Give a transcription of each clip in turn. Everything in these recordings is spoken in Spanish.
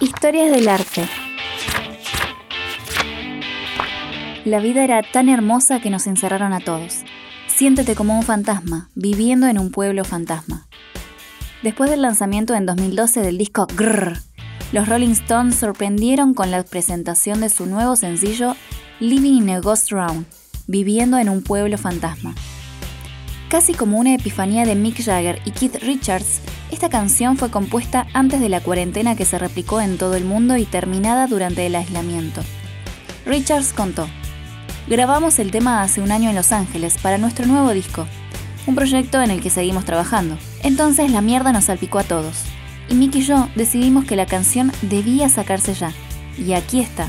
Historias del arte. La vida era tan hermosa que nos encerraron a todos. Siéntete como un fantasma, viviendo en un pueblo fantasma. Después del lanzamiento en 2012 del disco Grrr, los Rolling Stones sorprendieron con la presentación de su nuevo sencillo Living in a Ghost Round, viviendo en un pueblo fantasma. Casi como una epifanía de Mick Jagger y Keith Richards, esta canción fue compuesta antes de la cuarentena que se replicó en todo el mundo y terminada durante el aislamiento. Richards contó, Grabamos el tema hace un año en Los Ángeles para nuestro nuevo disco, un proyecto en el que seguimos trabajando. Entonces la mierda nos salpicó a todos, y Mick y yo decidimos que la canción debía sacarse ya, y aquí está.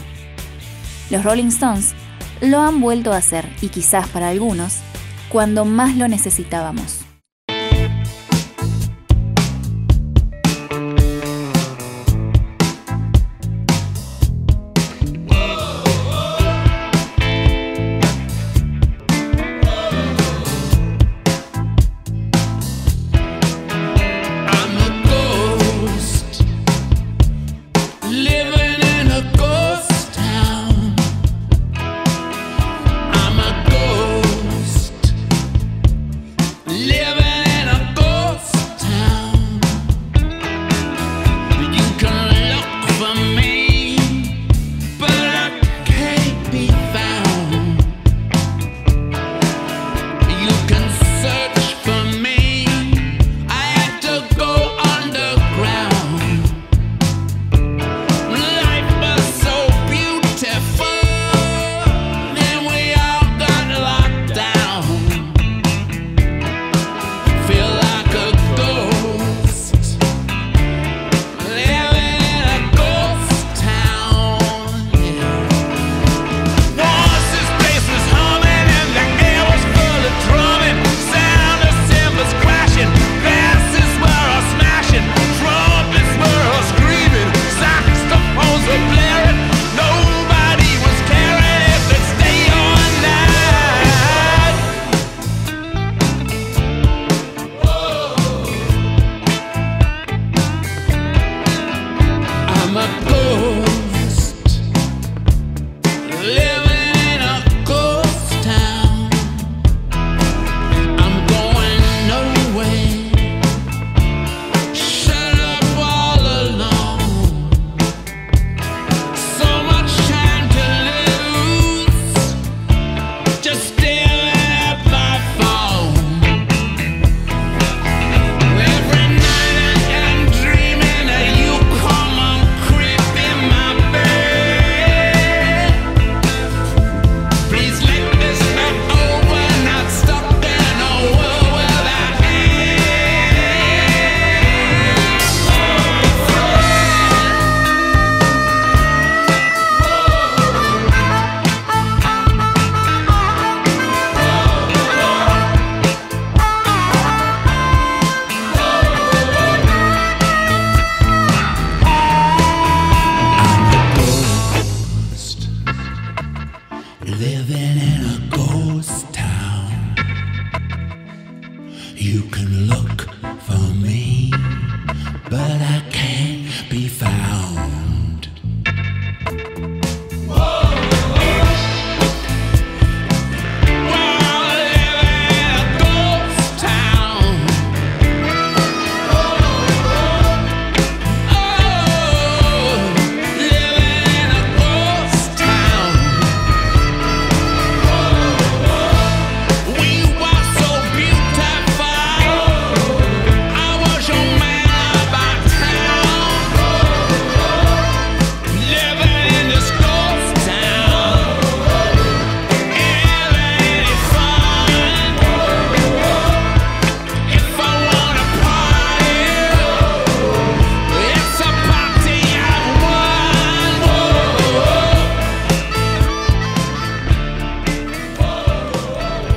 Los Rolling Stones lo han vuelto a hacer, y quizás para algunos, cuando más lo necesitábamos. Living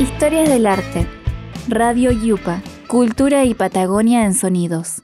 Historias del arte. Radio Yupa. Cultura y Patagonia en sonidos.